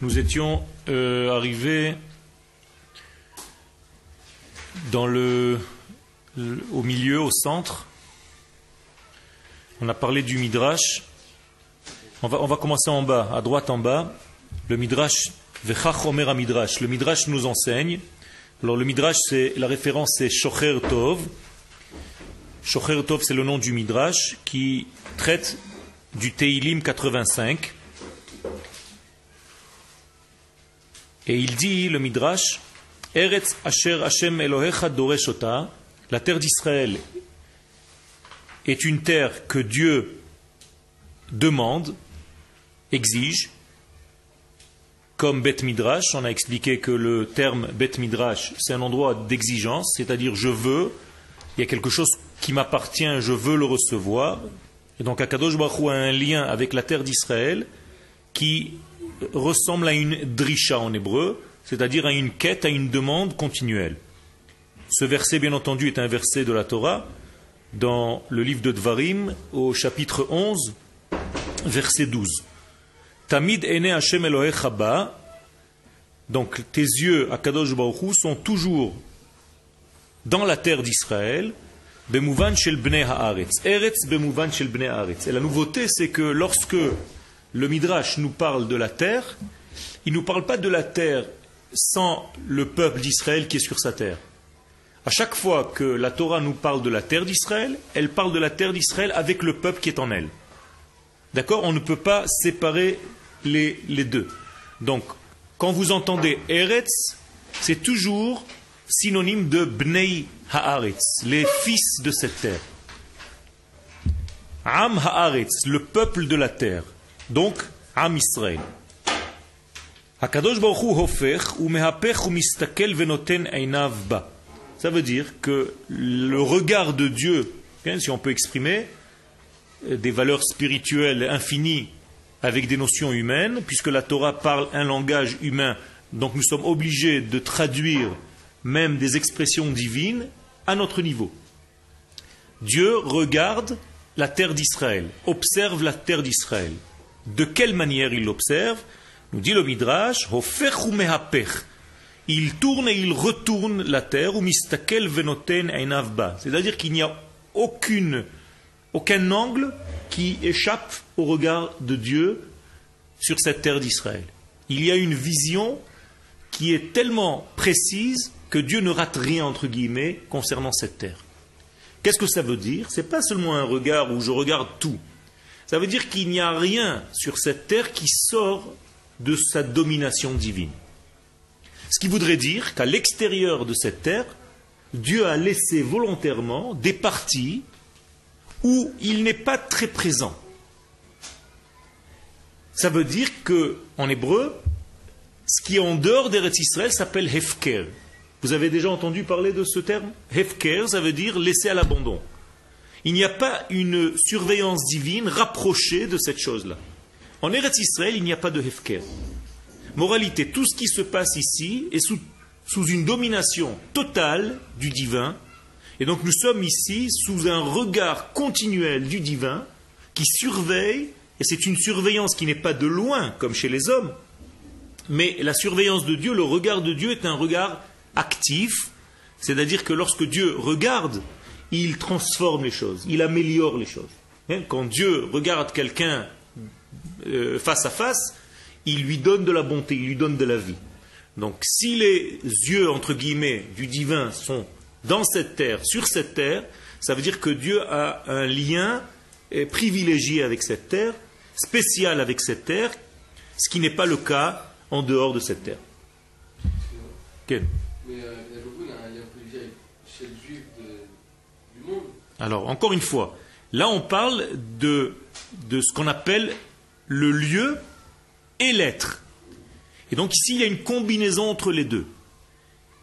Nous étions euh, arrivés dans le, le- au milieu, au centre. On a parlé du Midrash. On va, on va commencer en bas, à droite en bas. Le Midrash, Vechach Omer Midrash. Le Midrash nous enseigne. Alors le Midrash, c'est la référence, c'est Shocher Tov. Shocher Tov, c'est le nom du Midrash qui traite du Teilim 85. Et il dit, le Midrash, Eretz Asher Hashem Elohecha Doresh Ota, la terre d'Israël est une terre que Dieu demande, exige, comme Bet Midrash. On a expliqué que le terme Bet Midrash, c'est un endroit d'exigence, c'est-à-dire je veux, il y a quelque chose qui m'appartient, je veux le recevoir. Et donc Akadosh Baruch a un lien avec la terre d'Israël qui ressemble à une drisha en hébreu, c'est-à-dire à une quête, à une demande continuelle. Ce verset, bien entendu, est un verset de la Torah dans le livre de Dvarim au chapitre 11, verset 12. Tamid ene Hashem Elohecha ba. Donc tes yeux, Akadosh Baruch sont toujours dans la terre d'Israël, Bemouvan shel bnei haaretz. Shel bnei haaretz. Et la nouveauté, c'est que lorsque le Midrash nous parle de la terre, il ne nous parle pas de la terre sans le peuple d'Israël qui est sur sa terre. À chaque fois que la Torah nous parle de la terre d'Israël, elle parle de la terre d'Israël avec le peuple qui est en elle. D'accord? On ne peut pas séparer les, les deux. Donc, quand vous entendez Eretz, c'est toujours synonyme de Bnei Haaretz, les fils de cette terre. Am Haaretz, le peuple de la terre. Donc, hofech umehapech umistakel venoten einav ba. Ça veut dire que le regard de Dieu, si on peut exprimer, euh, des valeurs spirituelles infinies avec des notions humaines, puisque la Torah parle un langage humain, donc nous sommes obligés de traduire même des expressions divines à notre niveau. Dieu regarde la terre d'Israël, observe la terre d'Israël. De quelle manière il l'observe Nous dit le Midrash. Il tourne et il retourne la terre, ou mistakel venoten einav ba. C'est-à-dire qu'il n'y a aucune, aucun angle qui échappe au regard de Dieu sur cette terre d'Israël. Il y a une vision qui est tellement précise que Dieu ne rate rien, entre guillemets, concernant cette terre. Qu'est-ce que ça veut dire? Ce n'est pas seulement un regard où je regarde tout. Ça veut dire qu'il n'y a rien sur cette terre qui sort de sa domination divine. Ce qui voudrait dire qu'à l'extérieur de cette terre, Dieu a laissé volontairement des parties où il n'est pas très présent. Ça veut dire que, en hébreu, ce qui est en dehors d'Eretz Israël s'appelle Hefker. Vous avez déjà entendu parler de ce terme? Hefker, ça veut dire laisser à l'abandon. Il n'y a pas une surveillance divine rapprochée de cette chose-là. En Eretz Israël, il n'y a pas de Hefker. Moralité, tout ce qui se passe ici est sous, sous une domination totale du divin. Et donc nous sommes ici sous un regard continuel du divin qui surveille, et c'est une surveillance qui n'est pas de loin comme chez les hommes, mais la surveillance de Dieu, le regard de Dieu est un regard actif, c'est-à-dire que lorsque Dieu regarde, il transforme les choses, il améliore les choses. Hein, Quand Dieu regarde quelqu'un euh, face à face, il lui donne de la bonté, il lui donne de la vie. Donc si les yeux, entre guillemets, du divin sont dans cette terre, sur cette terre, ça veut dire que Dieu a un lien euh, privilégié avec cette terre, spécial avec cette terre, ce qui n'est pas le cas en dehors de cette terre. Ken Mais euh, Yaroun a un lien privilégié chez le juif de- du monde. Alors, encore une fois, là on parle de, de ce qu'on appelle le lieu et l'être. Et donc ici, il y a une combinaison entre les deux.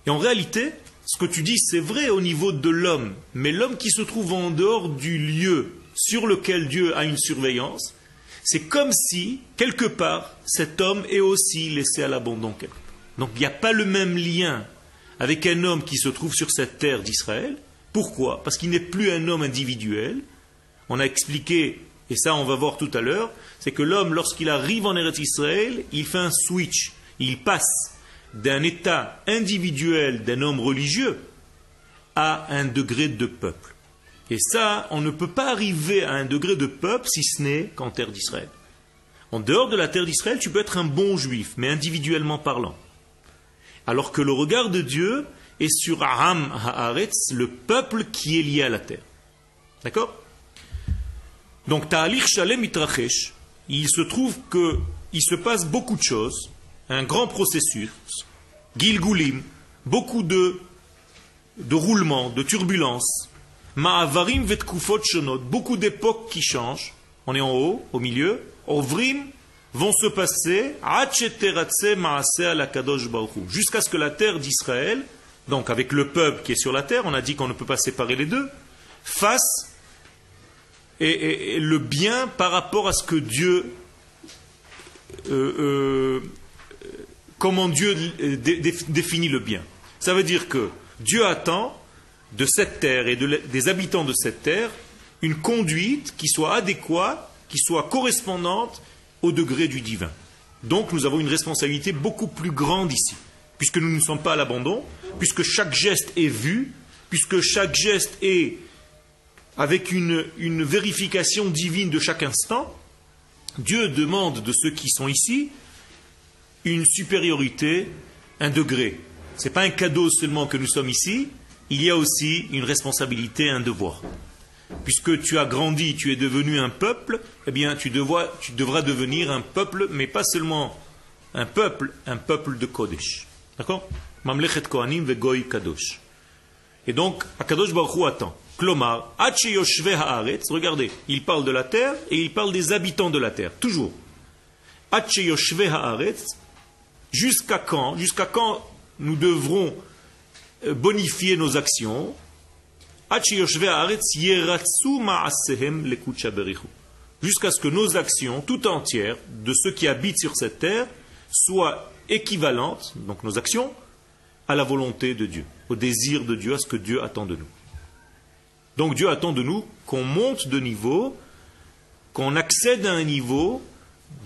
Et en réalité, ce que tu dis, c'est vrai au niveau de l'homme, mais l'homme qui se trouve en dehors du lieu sur lequel Dieu a une surveillance, c'est comme si, quelque part, cet homme est aussi laissé à l'abandon. Donc il n'y a pas le même lien avec un homme qui se trouve sur cette terre d'Israël. Pourquoi? Parce qu'il n'est plus un homme individuel. On a expliqué et ça on va voir tout à l'heure, c'est que l'homme, lorsqu'il arrive en Eretz Israël, il fait un switch. Il passe d'un état individuel d'un homme religieux à un degré de peuple. Et ça, on ne peut pas arriver à un degré de peuple si ce n'est qu'en terre d'Israël. En dehors de la terre d'Israël, tu peux être un bon juif, mais individuellement parlant. Alors que le regard de Dieu est sur Aram Haaretz, le peuple qui est lié à la terre. D'accord? Donc, Ta'alir Shalem Itrachesh, il se trouve qu'il se passe beaucoup de choses, un grand processus, Gilgulim, beaucoup de, de roulements, de turbulences, Ma'avarim vetkufot shonot, beaucoup d'époques qui changent, on est en haut, au milieu, Ovrim vont se passer jusqu'à ce que la terre d'Israël, donc avec le peuple qui est sur la terre, on a dit qu'on ne peut pas séparer les deux, fasse et, le bien par rapport à ce que Dieu, euh, euh, comment Dieu définit le bien. Ça veut dire que Dieu attend de cette terre et des habitants de cette terre une conduite qui soit adéquate, qui soit correspondante au degré du divin. Donc nous avons une responsabilité beaucoup plus grande ici, puisque nous ne sommes pas à l'abandon, puisque chaque geste est vu, puisque chaque geste est avec une, vérification divine de chaque instant, Dieu demande de ceux qui sont ici une supériorité, un degré. Ce n'est pas un cadeau seulement que nous sommes ici, il y a aussi une responsabilité, un devoir puisque tu as grandi, tu es devenu un peuple, eh bien tu devras devenir un peuple, mais pas seulement un peuple, un peuple de Kodesh. D'accord? Mamlechet Kohanim vegoy Kadosh. Et donc, Akadosh Baruch attend. Klomar, regardez, il parle de la terre et il parle des habitants de la terre, toujours. Haaretz, jusqu'à quand Jusqu'à quand nous devrons euh, bonifier nos actions? Jusqu'à ce que nos actions, tout entières, de ceux qui habitent sur cette terre, soient équivalentes, donc nos actions, à la volonté de Dieu, au désir de Dieu, à ce que Dieu attend de nous. Donc Dieu attend de nous qu'on monte de niveau, qu'on accède à un niveau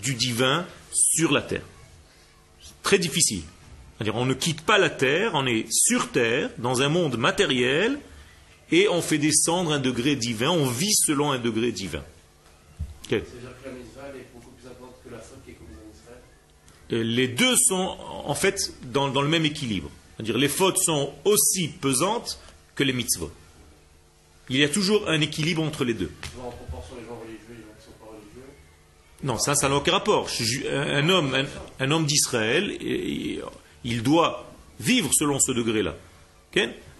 du divin sur la terre. C'est très difficile. C'est-à-dire, on ne quitte pas la terre, on est sur terre, dans un monde matériel, et on fait descendre un degré divin, on vit selon un degré divin Israël est beaucoup plus importante que la faute qui est commise en Israël euh, Les deux sont en fait dans, le même équilibre. C'est-à-dire les fautes sont aussi pesantes que les mitzvot. Il y a toujours un équilibre entre les deux. En proportion les gens religieux et les gens qui sont pas religieux Non, ça, ça n'a aucun rapport. Un homme, un, homme d'Israël, il doit vivre selon ce degré-là.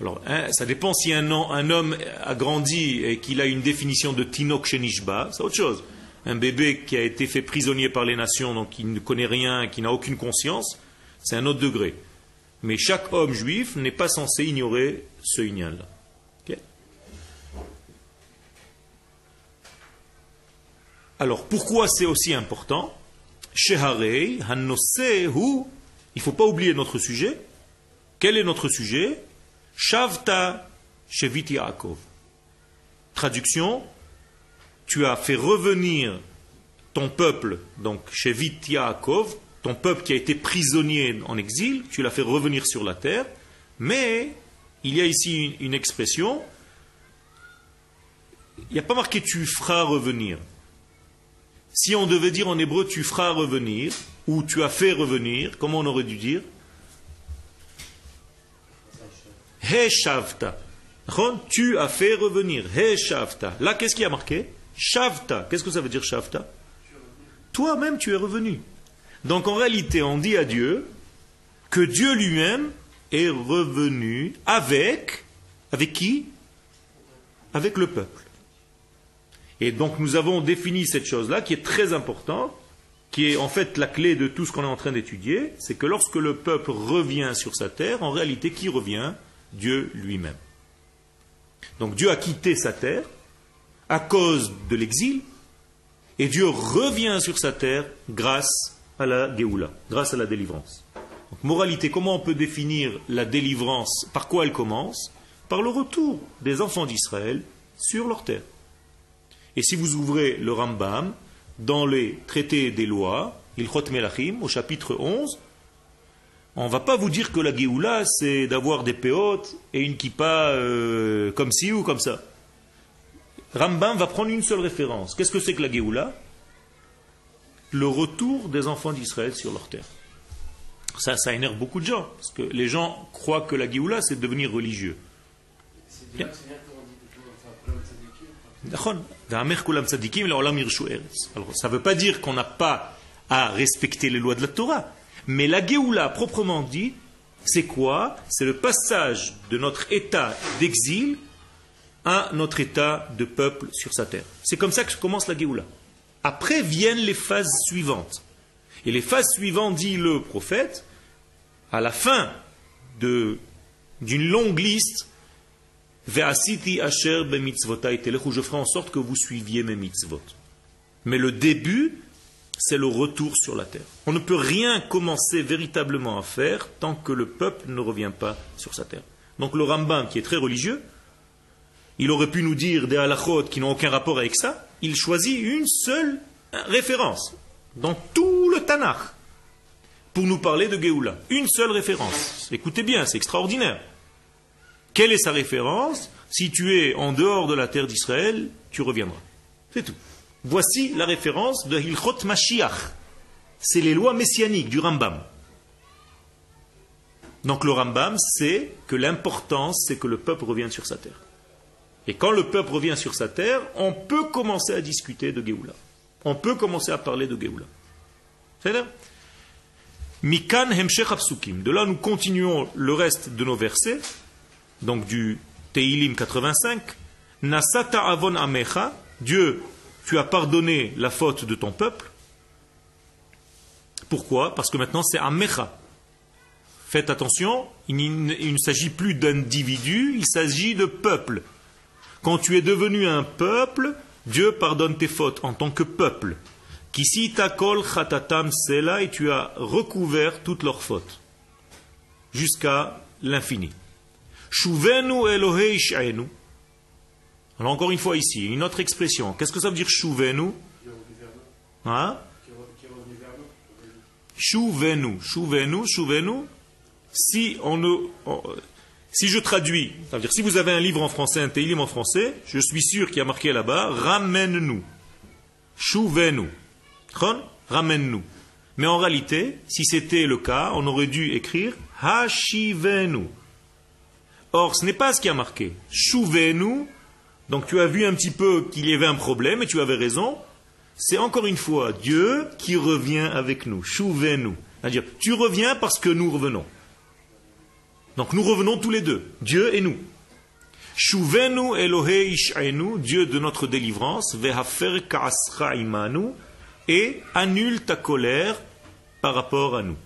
Alors, hein, ça dépend si un, un, homme a grandi et qu'il a une définition de Tinok Shenishba, c'est autre chose. Un bébé qui a été fait prisonnier par les nations, donc qui ne connaît rien, qui n'a aucune conscience, c'est un autre degré. Mais chaque homme juif n'est pas censé ignorer ce union-là. Alors, pourquoi c'est aussi important? Sheharei, il ne faut pas oublier notre sujet. Quel est notre sujet? Shavta Shevit. Traduction, tu as fait revenir ton peuple, donc Shevit Yaakov, ton peuple qui a été prisonnier en exil, tu l'as fait revenir sur la terre, mais il y a ici une, expression, il n'y a pas marqué tu feras revenir. Si on devait dire en hébreu tu feras revenir, ou tu as fait revenir, comment on aurait dû dire? He shavta. Tu as fait revenir. He shavta. Là, qu'est-ce qui a marqué? Shavta. Qu'est-ce que ça veut dire shavta? Toi-même, tu es revenu. Donc en réalité, on dit à Dieu que Dieu lui-même est revenu avec, avec qui? Avec le peuple. Et donc nous avons défini cette chose-là qui est très importante, qui est en fait la clé de tout ce qu'on est en train d'étudier, c'est que lorsque le peuple revient sur sa terre, en réalité, qui revient? Dieu lui-même. Donc Dieu a quitté sa terre à cause de l'exil, et Dieu revient sur sa terre grâce à la Géoula, grâce à la délivrance. Donc, moralité, comment on peut définir la délivrance? Par quoi elle commence? Par le retour des enfants d'Israël sur leur terre. Et si vous ouvrez le Rambam, dans les traités des lois, Ilchot Melachim, au chapitre 11, on ne va pas vous dire que la Géoula, c'est d'avoir des péotes et une kippa euh, comme ci ou comme ça. Rambam va prendre une seule référence. Qu'est-ce que c'est que la Géoula? Le retour des enfants d'Israël sur leur terre. Ça, ça énerve beaucoup de gens, parce que les gens croient que la Géoula, c'est devenir religieux. Alors, ça ne veut pas dire qu'on n'a pas à respecter les lois de la Torah. Mais la Géoula, proprement dit, c'est quoi? C'est le passage de notre état d'exil à notre état de peuple sur sa terre. C'est comme ça que commence la Géoula. Après viennent les phases suivantes. Et les phases suivantes, dit le prophète, à la fin d'une longue liste, Ve'asiti asher où je ferai en sorte que vous suiviez mes mitzvot. Mais le début, c'est le retour sur la terre. On ne peut rien commencer véritablement à faire tant que le peuple ne revient pas sur sa terre. Donc le Rambam, qui est très religieux, il aurait pu nous dire des halachot qui n'ont aucun rapport avec ça. Il choisit une seule référence dans tout le Tanakh pour nous parler de Géoula. Une seule référence. Écoutez bien, c'est extraordinaire. Quelle est sa référence Si tu es en dehors de la terre d'Israël, tu reviendras. C'est tout. Voici la référence de Hilchot Mashiach. C'est les lois messianiques du Rambam. Donc le Rambam sait que l'importance, c'est que le peuple revienne sur sa terre. Et quand le peuple revient sur sa terre, on peut commencer à discuter de Géoula. On peut commencer à parler de Géoula. C'est-à-dire Mikan Hemshech Hapsukim. De là, nous continuons le reste de nos versets, donc du Teilim 85. Nasata avon amecha. Dieu, tu as pardonné la faute de ton peuple. Pourquoi? Parce que maintenant c'est amecha. Faites attention, il ne s'agit plus d'individu, il s'agit de peuple. Quand tu es devenu un peuple, Dieu pardonne tes fautes en tant que peuple. Kisi takol chatatam sela et tu as recouvert toutes leurs fautes jusqu'à l'infini. Shuvenu Elohei. Alors encore une fois ici, une autre expression. Qu'est-ce que ça veut dire Shuvenu? Hein? Shuvenu, Shuvenu, Shuvenu. Si on ne, si je traduis, ça veut dire si vous avez un livre en français, un télim en français, je suis sûr qu'il y a marqué là-bas, ramène-nous. Chon, Ramène-nous. Mais en réalité, si c'était le cas, on aurait dû écrire Hashivenu. Or, ce n'est pas ce qui a marqué. Shuvenu. Donc tu as vu un petit peu qu'il y avait un problème et tu avais raison. C'est encore une fois Dieu qui revient avec nous. Shuvenu. C'est-à-dire, tu reviens parce que nous revenons. Donc nous revenons tous les deux, Dieu et nous. Shuvenu Elohe Ish'enu, Dieu de notre délivrance, vehafer ka'ascha imanu, et annule ta colère par rapport à nous.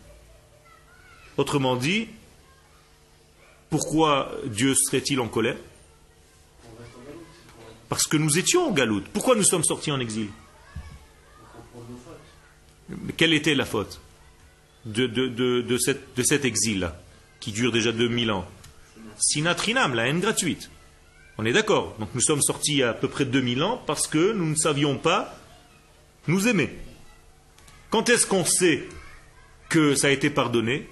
Autrement dit, pourquoi Dieu serait-il en colère? Parce que nous étions en galoute. Pourquoi nous sommes sortis en exil? Mais Quelle était la faute de cet exil-là, qui dure déjà 2000 ans Sinatrinam, la haine gratuite. On est d'accord. Donc nous sommes sortis à peu près 2000 ans parce que nous ne savions pas nous aimer. Quand est-ce qu'on sait que ça a été pardonné?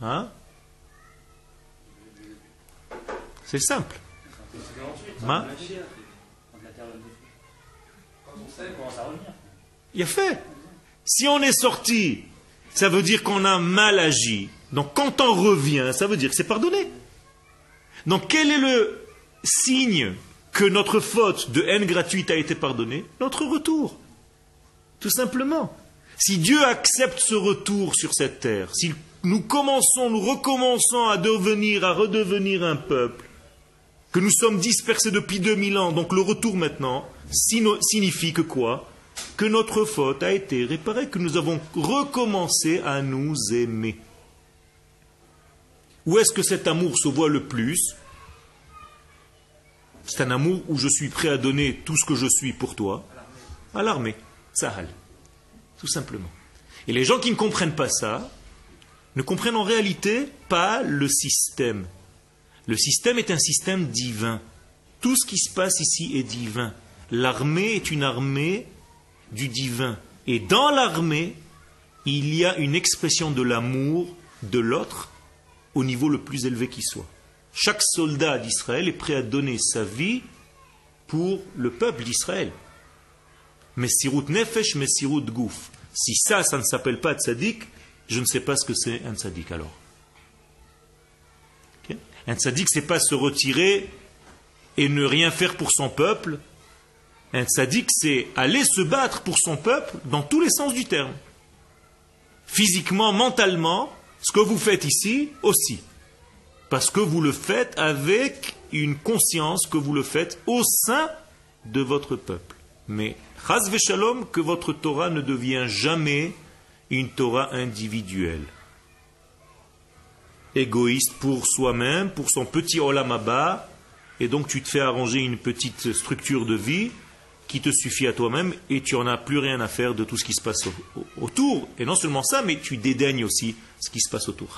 Hein? C'est simple. Hein. Il a fait. Si on est sorti, ça veut dire qu'on a mal agi. Donc quand on revient, ça veut dire que c'est pardonné. Donc quel est le signe que notre faute de haine gratuite a été pardonnée? Notre retour. Tout simplement. Si Dieu accepte ce retour sur cette terre, si nous commençons, nous recommençons à devenir, à redevenir un peuple, que nous sommes dispersés depuis 2000 ans, donc le retour maintenant signifie que quoi? Que notre faute a été réparée, que nous avons recommencé à nous aimer. Où est-ce que cet amour se voit le plus? C'est un amour où je suis prêt à donner tout ce que je suis pour toi. À l'armée. Sahal. Tout simplement. Et les gens qui ne comprennent pas ça, ne comprennent en réalité pas le système. Le système est un système divin. Tout ce qui se passe ici est divin. L'armée est une armée du divin. Et dans l'armée, il y a une expression de l'amour de l'autre au niveau le plus élevé qui soit. Chaque soldat d'Israël est prêt à donner sa vie pour le peuple d'Israël. Messirut nefesh, messirut gouf. Si ça, ça ne s'appelle pas tzaddik, je ne sais pas ce que c'est un tzaddik alors. Un tzaddik, c'est pas se retirer et ne rien faire pour son peuple. Un tzaddik, c'est aller se battre pour son peuple dans tous les sens du terme. Physiquement, mentalement, ce que vous faites ici aussi. Parce que vous le faites avec une conscience que vous le faites au sein de votre peuple. Mais, chas shalom, que votre Torah ne devient jamais une Torah individuelle. Égoïste pour soi-même, pour son petit olamaba, et donc tu te fais arranger une petite structure de vie qui te suffit à toi-même et tu n'en as plus rien à faire de tout ce qui se passe autour. Et non seulement ça, mais tu dédaignes aussi ce qui se passe autour.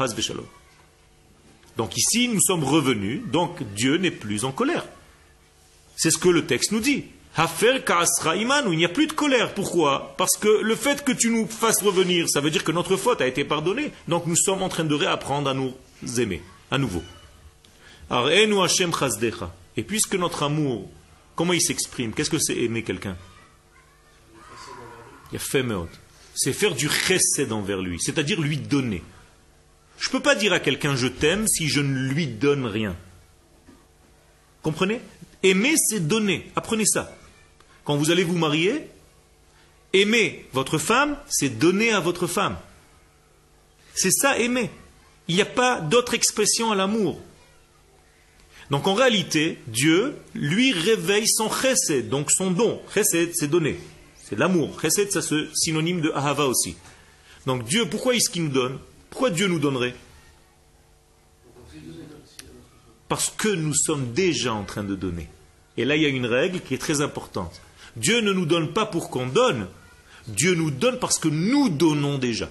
Donc ici, nous sommes revenus, donc Dieu n'est plus en colère. C'est ce que le texte nous dit. Hafer où il n'y a plus de colère. Pourquoi? Parce que le fait que tu nous fasses revenir, ça veut dire que notre faute a été pardonnée. Donc nous sommes en train de réapprendre à nous aimer, à nouveau. Et puisque notre amour, comment il s'exprime? Qu'est-ce que c'est aimer quelqu'un? Il a C'est faire du chesed envers lui, c'est-à-dire lui donner. Je ne peux pas dire à quelqu'un je t'aime si je ne lui donne rien. Comprenez? Aimer, c'est donner. Apprenez ça. Quand vous allez vous marier, aimer votre femme, c'est donner à votre femme. C'est ça aimer. Il n'y a pas d'autre expression à l'amour. Donc en réalité, Dieu lui réveille son chesed, donc son don. Chesed, c'est donner. C'est l'amour. Chesed, c'est synonyme de ahava aussi. Donc Dieu, pourquoi est-ce qu'il nous donne? Pourquoi Dieu nous donnerait? Parce que nous sommes déjà en train de donner. Et là, il y a une règle qui est très importante. Dieu ne nous donne pas pour qu'on donne. Dieu nous donne parce que nous donnons déjà.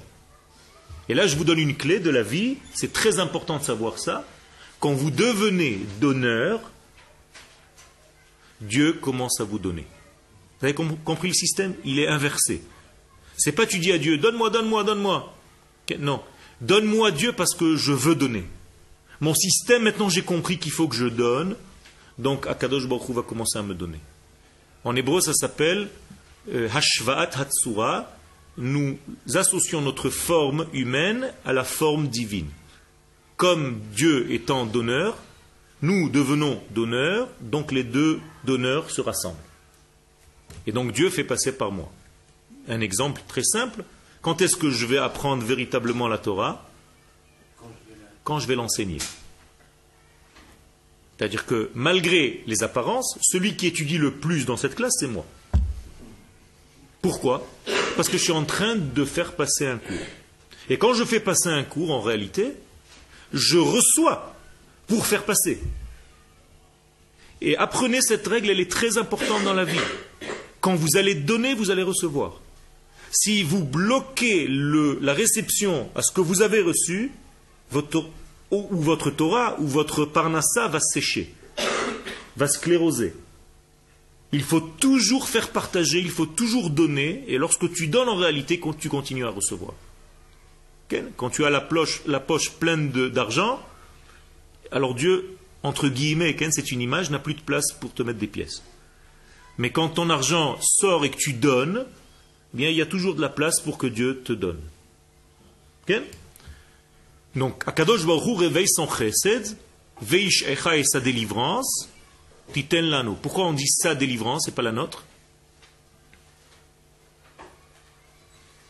Et là, je vous donne une clé de la vie. C'est très important de savoir ça. Quand vous devenez donneur, Dieu commence à vous donner. Vous avez compris le système? Il est inversé. C'est pas tu dis à Dieu, donne-moi, donne-moi, donne-moi. Non. Donne-moi Dieu parce que je veux donner. Mon système, maintenant j'ai compris qu'il faut que je donne, donc Akadosh Baruch va commencer à me donner. En hébreu, ça s'appelle euh, Hashvaat Hatsura. Nous associons notre forme humaine à la forme divine. Comme Dieu étant donneur, nous devenons donneurs, donc les deux donneurs se rassemblent. Et donc Dieu fait passer par moi. Un exemple très simple, quand est-ce que je vais apprendre véritablement la Torah? Quand je vais l'enseigner. C'est-à-dire que malgré les apparences, celui qui étudie le plus dans cette classe, c'est moi. Pourquoi? Parce que je suis en train de faire passer un cours. Et quand je fais passer un cours, en réalité, je reçois pour faire passer. Et apprenez cette règle, elle est très importante dans la vie. Quand vous allez donner, vous allez recevoir si vous bloquez la réception à ce que vous avez reçu, votre, ou, votre Torah ou votre Parnassa va sécher, va scléroser. Il faut toujours faire partager, il faut toujours donner, et lorsque tu donnes en réalité, tu continues à recevoir. Quand tu as la, poche pleine d'argent, alors Dieu, entre guillemets, c'est une image, n'a plus de place pour te mettre des pièces. Mais quand ton argent sort et que tu donnes, bien il y a toujours de la place pour que Dieu te donne. Donc, Akadosh Baruch réveille son chesed, veish echa et sa délivrance, titen lano. Pourquoi on dit sa délivrance et pas la nôtre?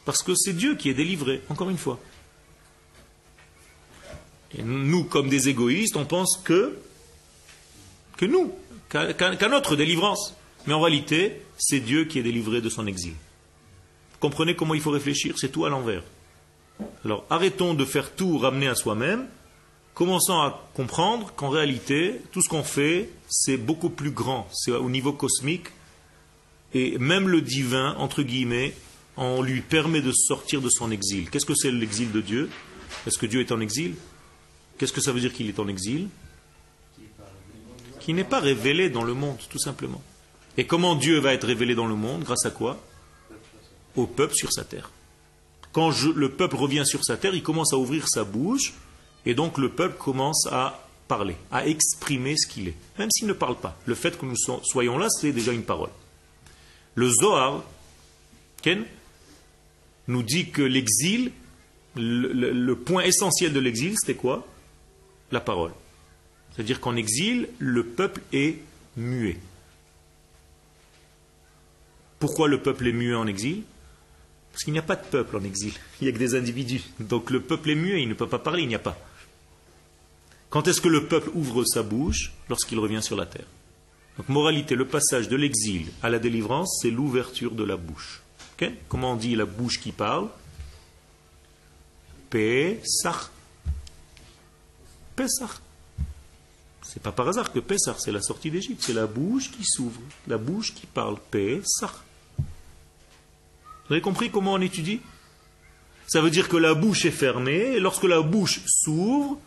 Parce que c'est Dieu qui est délivré, encore une fois. Nous, comme des égoïstes, on pense que, que nous, qu'à notre délivrance. Mais en réalité, c'est Dieu qui est délivré de son exil. Comprenez comment il faut réfléchir, c'est tout à l'envers. Alors arrêtons de faire tout ramener à soi-même, commençons à comprendre qu'en réalité, tout ce qu'on fait, c'est beaucoup plus grand, c'est au niveau cosmique, et même le divin, entre guillemets, on lui permet de sortir de son exil. Qu'est-ce que c'est l'exil de Dieu? Est-ce que Dieu est en exil? Qu'est-ce que ça veut dire qu'il est en exil qui n'est pas révélé dans le monde, tout simplement. Et comment Dieu va être révélé dans le monde Grâce à quoi Au peuple sur sa terre. Quand le peuple revient sur sa terre, il commence à ouvrir sa bouche, et donc le peuple commence à parler, à exprimer ce qu'il est, même s'il ne parle pas. Le fait que nous soyons là, c'est déjà une parole. Le Zohar, Ken, nous dit que l'exil, le, point essentiel de l'exil, c'était quoi La parole. C'est-à-dire qu'en exil, le peuple est muet. Pourquoi le peuple est muet en exil? Parce qu'il n'y a pas de peuple en exil. Il n'y a que des individus. Donc le peuple est muet, il ne peut pas parler, il n'y a pas. Quand est-ce que le peuple ouvre sa bouche? Lorsqu'il revient sur la terre. Donc moralité, le passage de l'exil à la délivrance, c'est l'ouverture de la bouche. Comment on dit la bouche qui parle? Pesach. Pesach. C'est pas par hasard que Pesach, c'est la sortie d'Égypte. C'est la bouche qui s'ouvre, la bouche qui parle. Pesach. Vous avez compris comment on étudie? Ça veut dire que la bouche est fermée, et lorsque la bouche s'ouvre,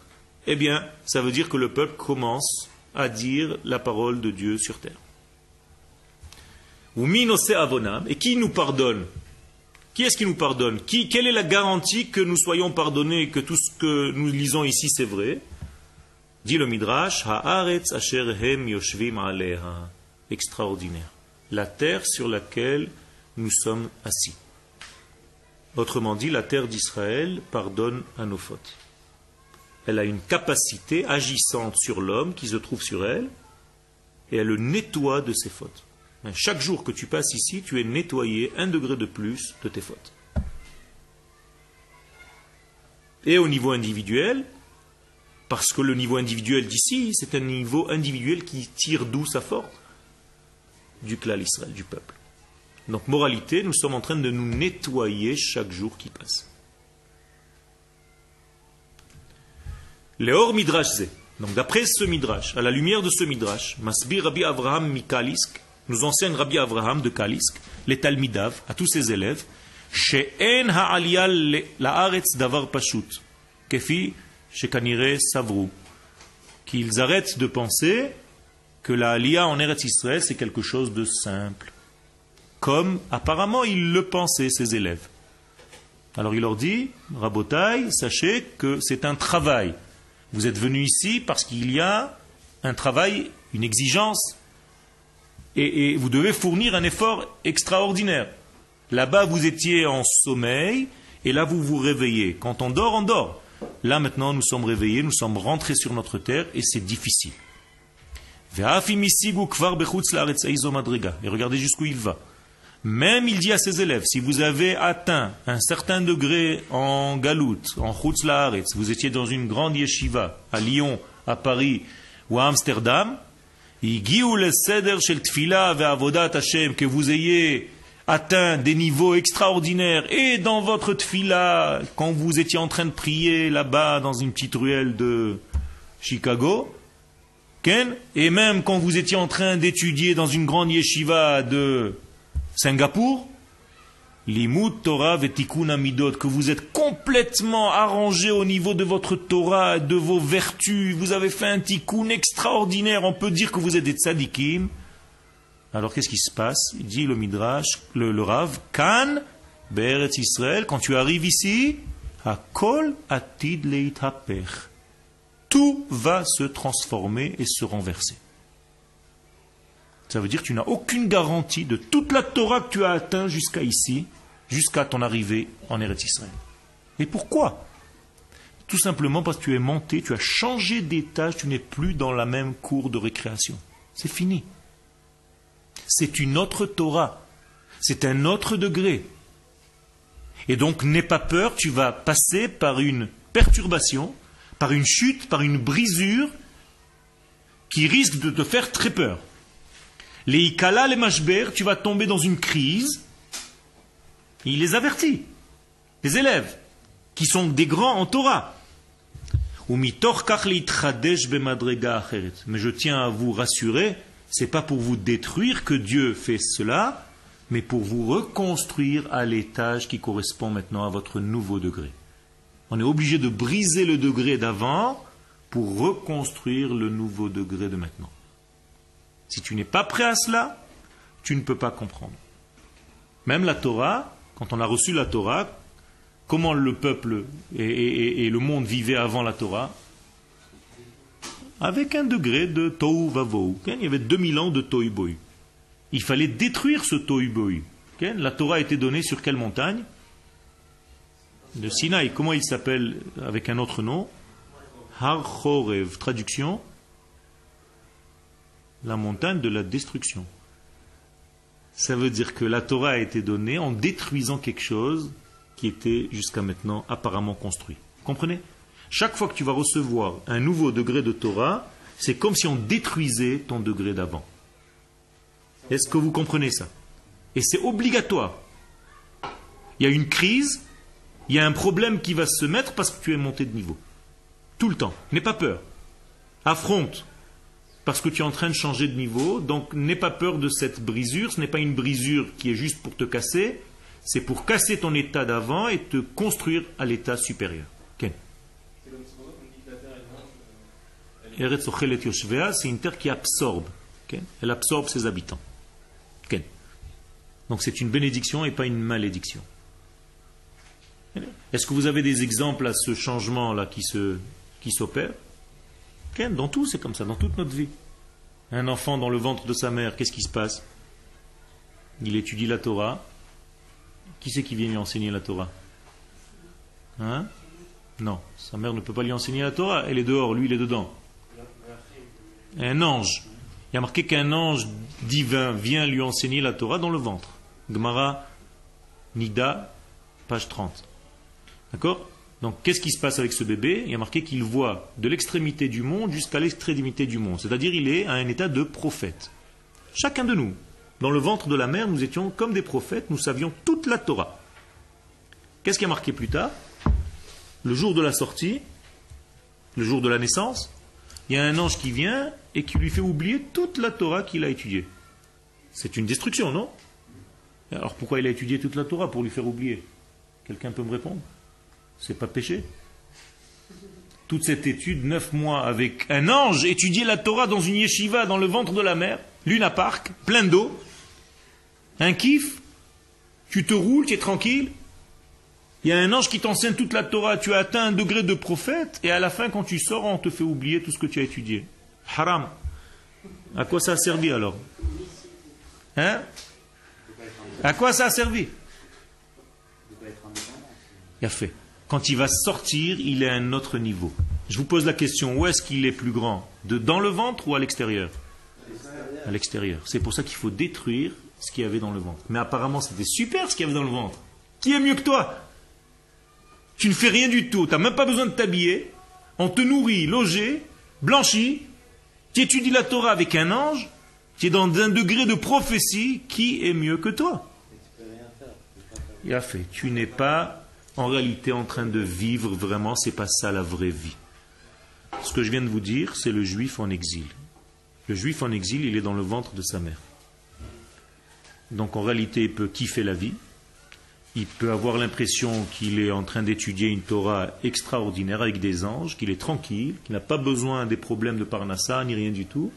eh bien, ça veut dire que le peuple commence à dire la parole de Dieu sur terre. Ou avonam, et qui nous pardonne? Qui est-ce qui nous pardonne? Quelle est la garantie que nous soyons pardonnés et que tout ce que nous lisons ici c'est vrai? Dit le Midrash, Haaretz asher hem yoshvim aleha. Extraordinaire. La terre sur laquelle nous sommes assis. Autrement dit, la terre d'Israël pardonne à nos fautes. Elle a une capacité agissante sur l'homme qui se trouve sur elle, et elle le nettoie de ses fautes. Chaque jour que tu passes ici, tu es nettoyé un degré de plus de tes fautes. Et au niveau individuel, parce que le niveau individuel d'ici, c'est un niveau individuel qui tire d'où sa force Du clan Israël, du peuple. Donc, moralité, nous sommes en train de nous nettoyer chaque jour qui passe. Léor Midrash Donc, d'après ce Midrash, à la lumière de ce Midrash, Masbir Rabbi Avraham Mikalisk nous enseigne Rabbi Avraham de Kalisk, les Talmidav, à tous ses élèves, She'en ha'aliyal la'aretz davar pashut, kefi shekanire savru, qu'ils arrêtent de penser que la aliyah en Eretz Israël c'est quelque chose de simple comme apparemment ils le pensaient, ses élèves. Alors il leur dit, Rabotai, sachez que c'est un travail. Vous êtes venus ici parce qu'il y a un travail, une exigence, et, et vous devez fournir un effort extraordinaire. Là-bas, vous étiez en sommeil, et là, vous vous réveillez. Quand on dort, on dort. Là, maintenant, nous sommes réveillés, nous sommes rentrés sur notre terre, et c'est difficile. Et regardez jusqu'où il va. Même il dit à ses élèves, si vous avez atteint un certain degré en Galout, en Chutz vous étiez dans une grande yeshiva à Lyon, à Paris ou à Amsterdam, que vous ayez atteint des niveaux extraordinaires et dans votre tfila, quand vous étiez en train de prier là-bas dans une petite ruelle de Chicago, et même quand vous étiez en train d'étudier dans une grande yeshiva de Singapour, Limut Torah vetikun amidot, que vous êtes complètement arrangé au niveau de votre Torah, de vos vertus, vous avez fait un tikkun extraordinaire, on peut dire que vous êtes des tzadikim. Alors qu'est-ce qui se passe? Il dit le Midrash, le, Rav, Kan, Be'eretz Israël, quand tu arrives ici, Kol atid Tout va se transformer et se renverser. Ça veut dire que tu n'as aucune garantie de toute la Torah que tu as atteint jusqu'à ici, jusqu'à ton arrivée en Eretz Israël. Et pourquoi? Tout simplement parce que tu es monté, tu as changé d'étage, tu n'es plus dans la même cour de récréation. C'est fini. C'est une autre Torah. C'est un autre degré. Et donc n'aie pas peur, tu vas passer par une perturbation, par une chute, par une brisure qui risque de te faire très peur. Les Ikala, les Mashber, tu vas tomber dans une crise. Il les avertit, les élèves, qui sont des grands en Torah. Mais je tiens à vous rassurer, c'est pas pour vous détruire que Dieu fait cela, mais pour vous reconstruire à l'étage qui correspond maintenant à votre nouveau degré. On est obligé de briser le degré d'avant pour reconstruire le nouveau degré de maintenant. Si tu n'es pas prêt à cela, tu ne peux pas comprendre. Même la Torah, quand on a reçu la Torah, comment le peuple et, le monde vivaient avant la Torah Avec un degré de tohu vavou. Il y avait 2000 ans de tohu bohu. Il fallait détruire ce tohu bohu. La Torah a été donnée sur quelle montagne? De Sinaï. Comment il s'appelle avec un autre nom? Har Chorev. Traduction La montagne de la destruction. Ça veut dire que la Torah a été donnée en détruisant quelque chose qui était jusqu'à maintenant apparemment construit. Comprenez? Chaque fois que tu vas recevoir un nouveau degré de Torah, c'est comme si on détruisait ton degré d'avant. Est-ce que vous comprenez ça? Et c'est obligatoire. Il y a une crise, il y a un problème qui va se mettre parce que tu es monté de niveau. Tout le temps. N'aie pas peur. Affronte. Parce que tu es en train de changer de niveau. Donc n'aie pas peur de cette brisure. Ce n'est pas une brisure qui est juste pour te casser c'est pour casser ton état d'avant et te construire à l'état supérieur. Ken. C'est une terre qui absorbe. Elle absorbe ses habitants. Donc c'est une bénédiction et pas une malédiction. Est-ce que vous avez des exemples à ce changement-là qui qui s'opère? Dans tout, c'est comme ça, dans toute notre vie. Un enfant dans le ventre de sa mère, qu'est-ce qui se passe? Il étudie la Torah, qui c'est qui vient lui enseigner la Torah? Hein? Non, sa mère ne peut pas lui enseigner la Torah. Elle est dehors, lui il est dedans. Un ange. Il y a marqué qu'un ange divin vient lui enseigner la Torah dans le ventre. Gemara Nida, page 30. D'accord? Donc qu'est-ce qui se passe avec ce bébé? Il y a marqué qu'il voit de l'extrémité du monde jusqu'à l'extrémité du monde. C'est-à-dire il est à un état de prophète. Chacun de nous, dans le ventre de la mère, nous étions comme des prophètes, nous savions toute la Torah. Qu'est-ce qui a marqué plus tard? Le jour de la sortie, le jour de la naissance, il y a un ange qui vient et qui lui fait oublier toute la Torah qu'il a étudiée. C'est une destruction, non? Alors pourquoi il a étudié toute la Torah Pour lui faire oublier? Quelqu'un peut me répondre? C'est pas péché? Toute cette étude, neuf mois avec un ange, étudier la Torah dans une yeshiva dans le ventre de la mer, Luna Park, plein d'eau, un kiff, tu te roules, tu es tranquille. Il y a un ange qui t'enseigne toute la Torah, tu as atteint un degré de prophète, et à la fin, quand tu sors, on te fait oublier tout ce que tu as étudié. Haram. À quoi ça a servi alors Hein À quoi ça a servi Il a fait. Quand il va sortir, il est à un autre niveau. Je vous pose la question, où est-ce qu'il est plus grand? De, Dans le ventre ou à l'extérieur? À l'extérieur. C'est pour ça qu'il faut détruire ce qu'il y avait dans le ventre. Mais apparemment, c'était super ce qu'il y avait dans le ventre. Qui est mieux que toi? Tu ne fais rien du tout. Tu n'as même pas besoin de t'habiller. On te nourrit, logé, blanchi. Tu étudies la Torah avec un ange. Tu es dans un degré de prophétie. Qui est mieux que toi Il a fait. Tu n'es pas en réalité en train de vivre vraiment. C'est pas ça la vraie vie. Ce que je viens de vous dire, c'est le juif en exil. Le juif en exil, il est dans le ventre de sa mère. Donc en réalité, il peut kiffer la vie. Il peut avoir l'impression qu'il est en train d'étudier une Torah extraordinaire avec des anges, qu'il est tranquille, qu'il n'a pas besoin des problèmes de Parnassa ni rien du tout,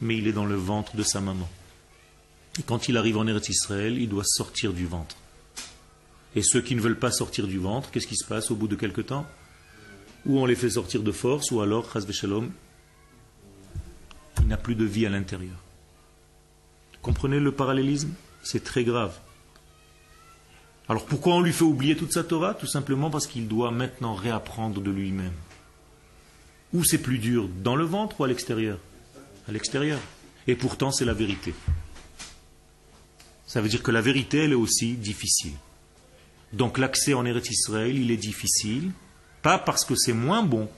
mais il est dans le ventre de sa maman. Et quand il arrive en Eretz Israël, il doit sortir du ventre. Et ceux qui ne veulent pas sortir du ventre, qu'est-ce qui se passe au bout de quelque temps? Ou on les fait sortir de force, ou alors, Shalom, il n'a plus de vie à l'intérieur. Comprenez le parallélisme? C'est très grave. Alors pourquoi on lui fait oublier toute sa Torah? Tout simplement parce qu'il doit maintenant réapprendre de lui-même. Où c'est plus dur Dans le ventre ou à l'extérieur? À l'extérieur. Et pourtant c'est la vérité. Ça veut dire que la vérité, elle est aussi difficile. Donc l'accès en Eretz Israël, il est difficile, pas parce que c'est moins bon,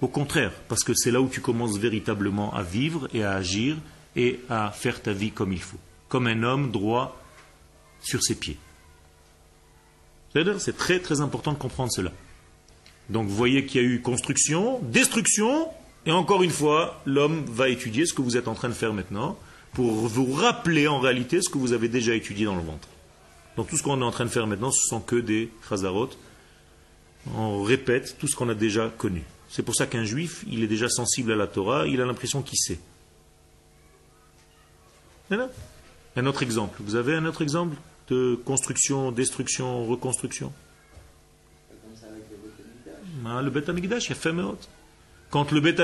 au contraire, parce que c'est là où tu commences véritablement à vivre et à agir et à faire ta vie comme il faut comme un homme droit sur ses pieds. C'est très très important de comprendre cela. Donc vous voyez qu'il y a eu construction, destruction, et encore une fois, l'homme va étudier ce que vous êtes en train de faire maintenant pour vous rappeler en réalité ce que vous avez déjà étudié dans le ventre. Donc tout ce qu'on est en train de faire maintenant, ce sont que des chazarot. On répète tout ce qu'on a déjà connu. C'est pour ça qu'un juif, il est déjà sensible à la Torah, il a l'impression qu'il sait. Un autre exemple. Vous avez un autre exemple? De construction, destruction, reconstruction. Ah, Le Beth Amikdash, il a fait Quand le Beth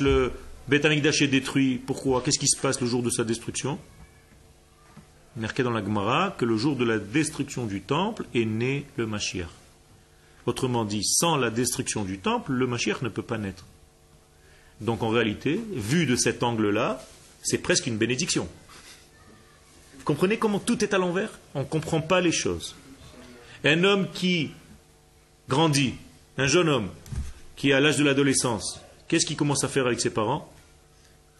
le Beth est détruit, pourquoi? Qu'est-ce qui se passe le jour de sa destruction? Marqué dans la Gemara que le jour de la destruction du temple est né le Mashiach. Autrement dit, sans la destruction du temple, le Mashiach ne peut pas naître. Donc en réalité, vu de cet angle-là, c'est presque une bénédiction. Vous comprenez comment tout est à l'envers? On ne comprend pas les choses. Un homme qui grandit, un jeune homme qui est à l'âge de l'adolescence, qu'est-ce qu'il commence à faire avec ses parents?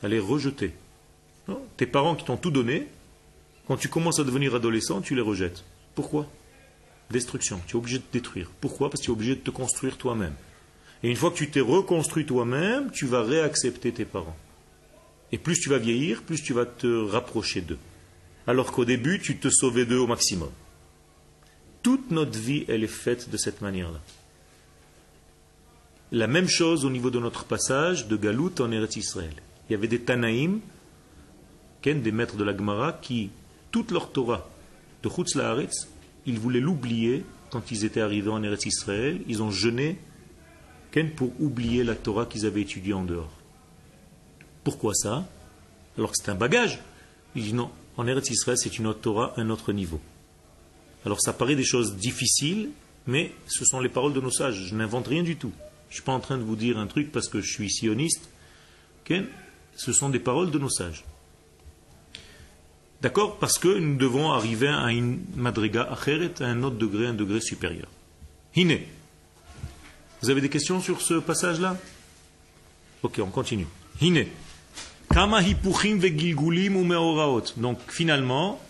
À les rejeter. Tes parents qui t'ont tout donné, quand tu commences à devenir adolescent, tu les rejettes. Pourquoi? Destruction. Tu es obligé de détruire. Pourquoi? Parce que tu es obligé de te construire toi-même. Et une fois que tu t'es reconstruit toi-même, tu vas réaccepter tes parents. Et plus tu vas vieillir, plus tu vas te rapprocher d'eux. Alors qu'au début, tu te sauvais d'eux au maximum. Toute notre vie, elle est faite de cette manière-là. La même chose au niveau de notre passage de Galout en Eretz Israël. Il y avait des Tanaïm, des maîtres de la Gemara, qui, toute leur Torah de Chutz Laaretz, ils voulaient l'oublier quand ils étaient arrivés en Eretz Israël. Ils ont jeûné pour oublier la Torah qu'ils avaient étudiée en dehors. Pourquoi ça? Alors que c'est un bagage. Il dit non, en Eretz Israël, c'est une autre Torah, un autre niveau. Alors ça paraît des choses difficiles, mais ce sont les paroles de nos sages. Je n'invente rien du tout. Je ne suis pas en train de vous dire un truc parce que je suis sioniste. Ce sont des paroles de nos sages. D'accord? Parce que nous devons arriver à une madriga à un autre degré, un degré supérieur. Hine. Vous avez des questions sur ce passage-là? Ok, on continue. Hine. Kama vegilgulim umeoraot. Donc finalement,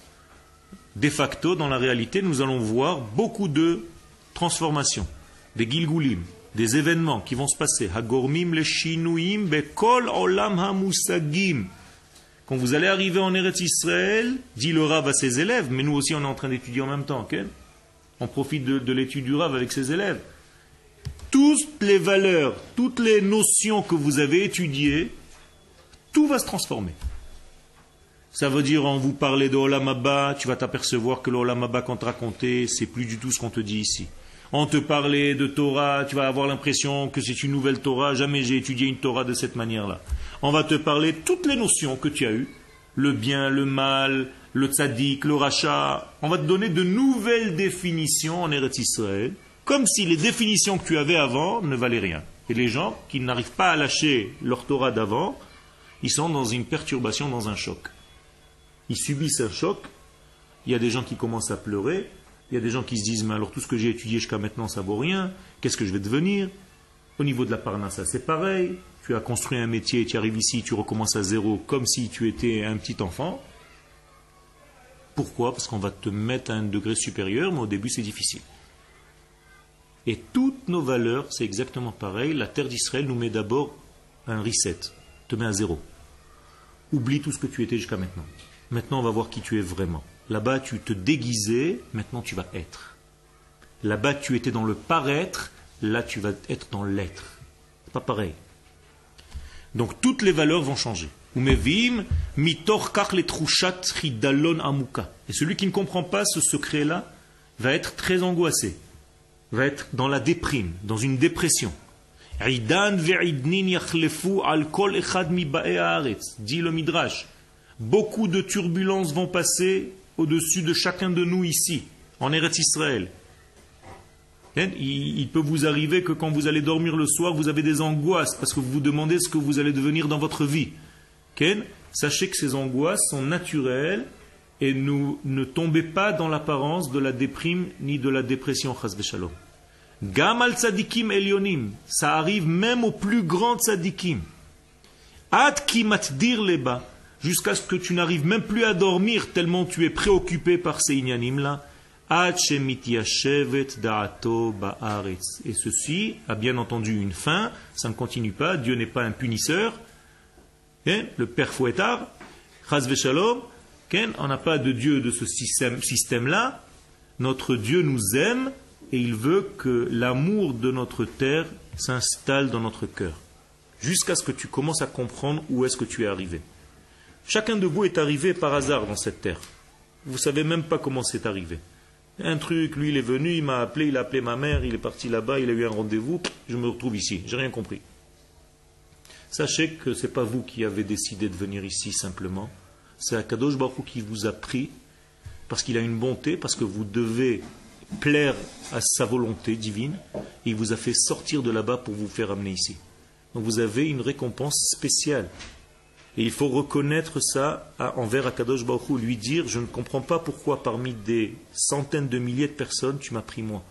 de facto, dans la réalité, nous allons voir beaucoup de transformations, des gilgulim, des événements qui vont se passer. Hagormim le shinuim bekol olam hamusagim. Quand vous allez arriver en Eretz Israël, dit le Rav à ses élèves, mais nous aussi on est en train d'étudier en même temps, ok? On profite de, de l'étude du Rav avec ses élèves. Toutes les valeurs, toutes les notions que vous avez étudiées, tout va se transformer. Ça veut dire, en vous parler de Olam Abba, tu vas t'apercevoir que l'Olam Abba qu'on te racontait, c'est plus du tout ce qu'on te dit ici. On te parlait de Torah, tu vas avoir l'impression que c'est une nouvelle Torah. Jamais j'ai étudié une Torah de cette manière-là. On va te parler toutes les notions que tu as eues, le bien, le mal, le tzaddik, le rachat. On va te donner de nouvelles définitions en Eretz Israël, comme si les définitions que tu avais avant ne valaient rien. Et les gens qui n'arrivent pas à lâcher leur Torah d'avant, ils sont dans une perturbation, dans un choc. Ils subissent un choc. Il y a des gens qui commencent à pleurer. Il y a des gens qui se disent, mais alors tout ce que j'ai étudié jusqu'à maintenant, ça vaut rien. Qu'est-ce que je vais devenir? Au niveau de la parnassa, c'est pareil. Tu as construit un métier, tu arrives ici, tu recommences à zéro, comme si tu étais un petit enfant. Pourquoi? Parce qu'on va te mettre à un degré supérieur, mais au début c'est difficile. Et toutes nos valeurs, c'est exactement pareil. La terre d'Israël nous met d'abord un reset, te met à zéro. Oublie tout ce que tu étais jusqu'à maintenant. Maintenant, on va voir qui tu es vraiment. Là-bas, tu te déguisais, maintenant tu vas être. Là-bas, tu étais dans le paraître, là, tu vas être dans l'être. Pas pareil. Donc, toutes les valeurs vont changer. Et celui qui ne comprend pas ce secret-là va être très angoissé, va être dans la déprime, dans une dépression. Dit le Midrash. Beaucoup de turbulences vont passer au-dessus de chacun de nous ici, en Eretz Israël. Il, il peut vous arriver que quand vous allez dormir le soir, vous avez des angoisses parce que vous vous demandez ce que vous allez devenir dans votre vie. Sachez que ces angoisses sont naturelles et ne tombez pas dans l'apparence de la déprime ni de la dépression. Gamal tzadikim elionim, ça arrive même aux plus grands tzadikim. Ad dir leba, jusqu'à ce que tu n'arrives même plus à dormir tellement tu es préoccupé par ces inyanim là. Ad da'ato ba'aretz. Et ceci a bien entendu une fin, ça ne continue pas, Dieu n'est pas un punisseur. Hein, le père fouettard, chaz shalom, on n'a pas de Dieu de ce système-là. Notre Dieu nous aime et il veut que l'amour de notre terre s'installe dans notre cœur. Jusqu'à ce que tu commences à comprendre où est-ce que tu es arrivé. Chacun de vous est arrivé par hasard dans cette terre. Vous ne savez même pas comment c'est arrivé. Un truc, lui il est venu, il m'a appelé, il a appelé ma mère, il est parti là-bas, il a eu un rendez-vous, je me retrouve ici, j'ai rien compris. Sachez que ce n'est pas vous qui avez décidé de venir ici simplement, c'est Akadosh Baruch qui vous a pris parce qu'il a une bonté, parce que vous devez plaire à sa volonté divine, il vous a fait sortir de là-bas pour vous faire amener ici. Donc vous avez une récompense spéciale. Et il faut reconnaître ça envers Akadosh lui dire Je ne comprends pas pourquoi parmi des centaines de milliers de personnes tu m'as pris moi.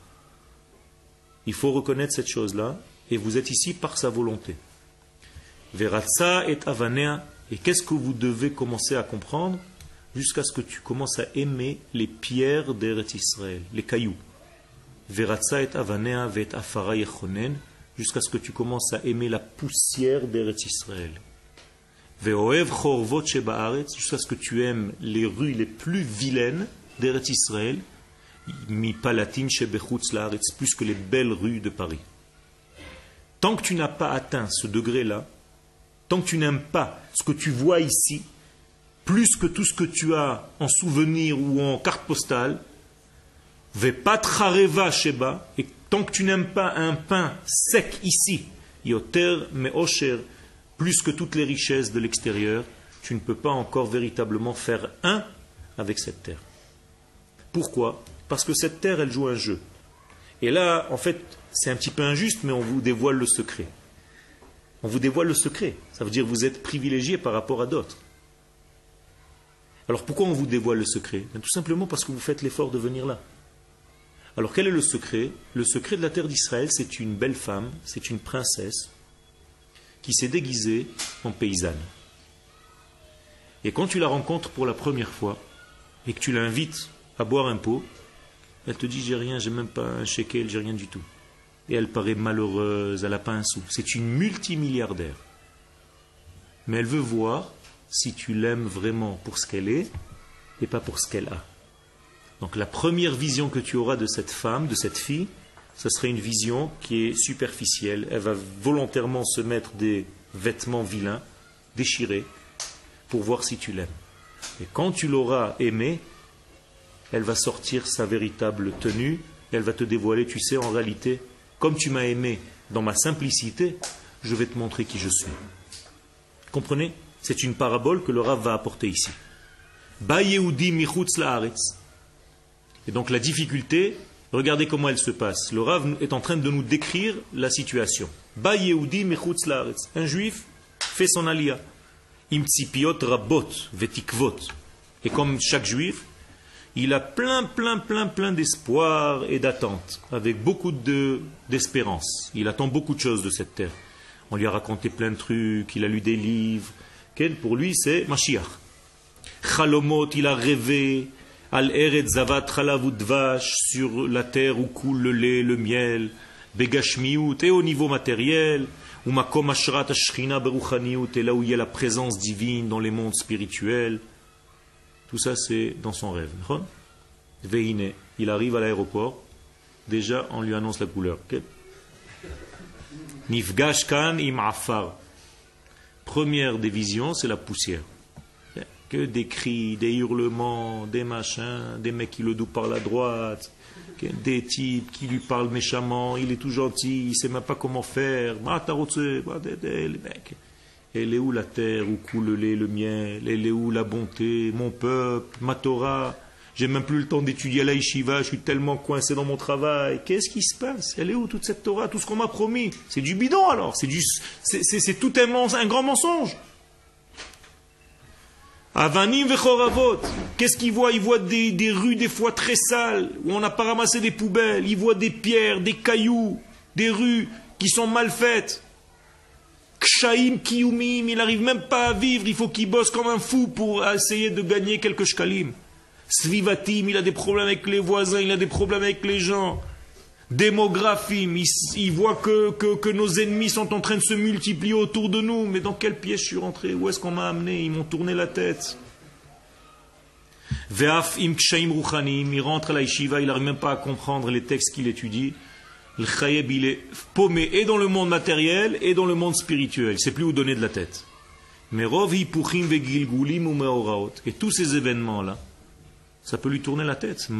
Il faut reconnaître cette chose-là, et vous êtes ici par sa volonté. Veratsa et Avanea, et qu'est-ce que vous devez commencer à comprendre? Jusqu'à ce que tu commences à aimer les pierres d'Eretz Israël, les cailloux. Veratsa et Avanea vet Afara jusqu'à ce que tu commences à aimer la poussière d'Eretz Israël jusqu'à ce que tu aimes les rues les plus vilaines d'Eretz Israël, mi palatin plus que les belles rues de Paris. Tant que tu n'as pas atteint ce degré-là, tant que tu n'aimes pas ce que tu vois ici, plus que tout ce que tu as en souvenir ou en carte postale, sheba, et tant que tu n'aimes pas un pain sec ici, yoter plus que toutes les richesses de l'extérieur, tu ne peux pas encore véritablement faire un avec cette terre. Pourquoi? Parce que cette terre, elle joue un jeu. Et là, en fait, c'est un petit peu injuste, mais on vous dévoile le secret. On vous dévoile le secret. Ça veut dire que vous êtes privilégié par rapport à d'autres. Alors pourquoi on vous dévoile le secret? Ben, Tout simplement parce que vous faites l'effort de venir là. Alors quel est le secret? Le secret de la terre d'Israël, c'est une belle femme, c'est une princesse, qui s'est déguisée en paysanne. Et quand tu la rencontres pour la première fois et que tu l'invites à boire un pot, elle te dit j'ai rien, j'ai même pas un shekel, j'ai rien du tout. Et elle paraît malheureuse, elle n'a pas un sou. C'est une multimilliardaire. Mais elle veut voir si tu l'aimes vraiment pour ce qu'elle est et pas pour ce qu'elle a. Donc la première vision que tu auras de cette femme, de cette fille, ce serait une vision qui est superficielle. Elle va volontairement se mettre des vêtements vilains, déchirés, pour voir si tu l'aimes. Et quand tu l'auras aimé, elle va sortir sa véritable tenue, elle va te dévoiler, tu sais, en réalité, comme tu m'as aimé dans ma simplicité, je vais te montrer qui je suis. Comprenez? C'est une parabole que le Rav va apporter ici. Et donc la difficulté, Regardez comment elle se passe. Le Rav est en train de nous décrire la situation. Un juif fait son alia. Et comme chaque juif, il a plein, plein, plein, plein d'espoir et d'attente, avec beaucoup d'espérance. il attend beaucoup de choses de cette terre. On lui a raconté plein de trucs, il a lu des livres. Pour lui, c'est Mashiach. Chalomot, il a rêvé, Al eret zavat dvash, sur la terre où coule le lait, le miel, begashmiut, et au niveau matériel, ou makom ashrat ashrina beruchaniut, et là où il y a la présence divine dans les mondes spirituels. Tout ça, c'est dans son rêve. Veine, il arrive à l'aéroport, déjà on lui annonce la couleur. Im afar. Première des c'est la poussière. Que des cris, des hurlements, des machins, des mecs qui le douent par la droite, des types qui lui parlent méchamment, il est tout gentil, il ne sait même pas comment faire. Elle est où la terre où coule le lait, le miel? Elle est où la bonté, mon peuple, ma Torah? J'ai même plus le temps d'étudier la yeshiva, je suis tellement coincé dans mon travail. Qu'est-ce qui se passe? Elle est où toute cette Torah? Tout ce qu'on m'a promis? C'est du bidon alors, c'est, c'est, tout un grand mensonge. Avanim vechoravot. Qu'est-ce qu'il voit Il voit des, des, rues des fois très sales, où on n'a pas ramassé des poubelles. Il voit des pierres, des cailloux, des rues qui sont mal faites. Kshaim kiyumim, il n'arrive même pas à vivre, il faut qu'il bosse comme un fou pour essayer de gagner quelques shkalim. Svivatim, il a des problèmes avec les voisins, il a des problèmes avec les gens démographie, il, voit que, que, nos ennemis sont en train de se multiplier autour de nous. Mais dans quel piège je suis rentré? Où est-ce qu'on m'a amené? Ils m'ont tourné la tête. Ve'af im il rentre à la yeshiva, il n'arrive même pas à comprendre les textes qu'il étudie. Le il est paumé et dans le monde matériel et dans le monde spirituel. Il ne sait plus où donner de la tête. Merov hipuchim vegilgulim ou. Et tous ces événements-là, ça peut lui tourner la tête. Il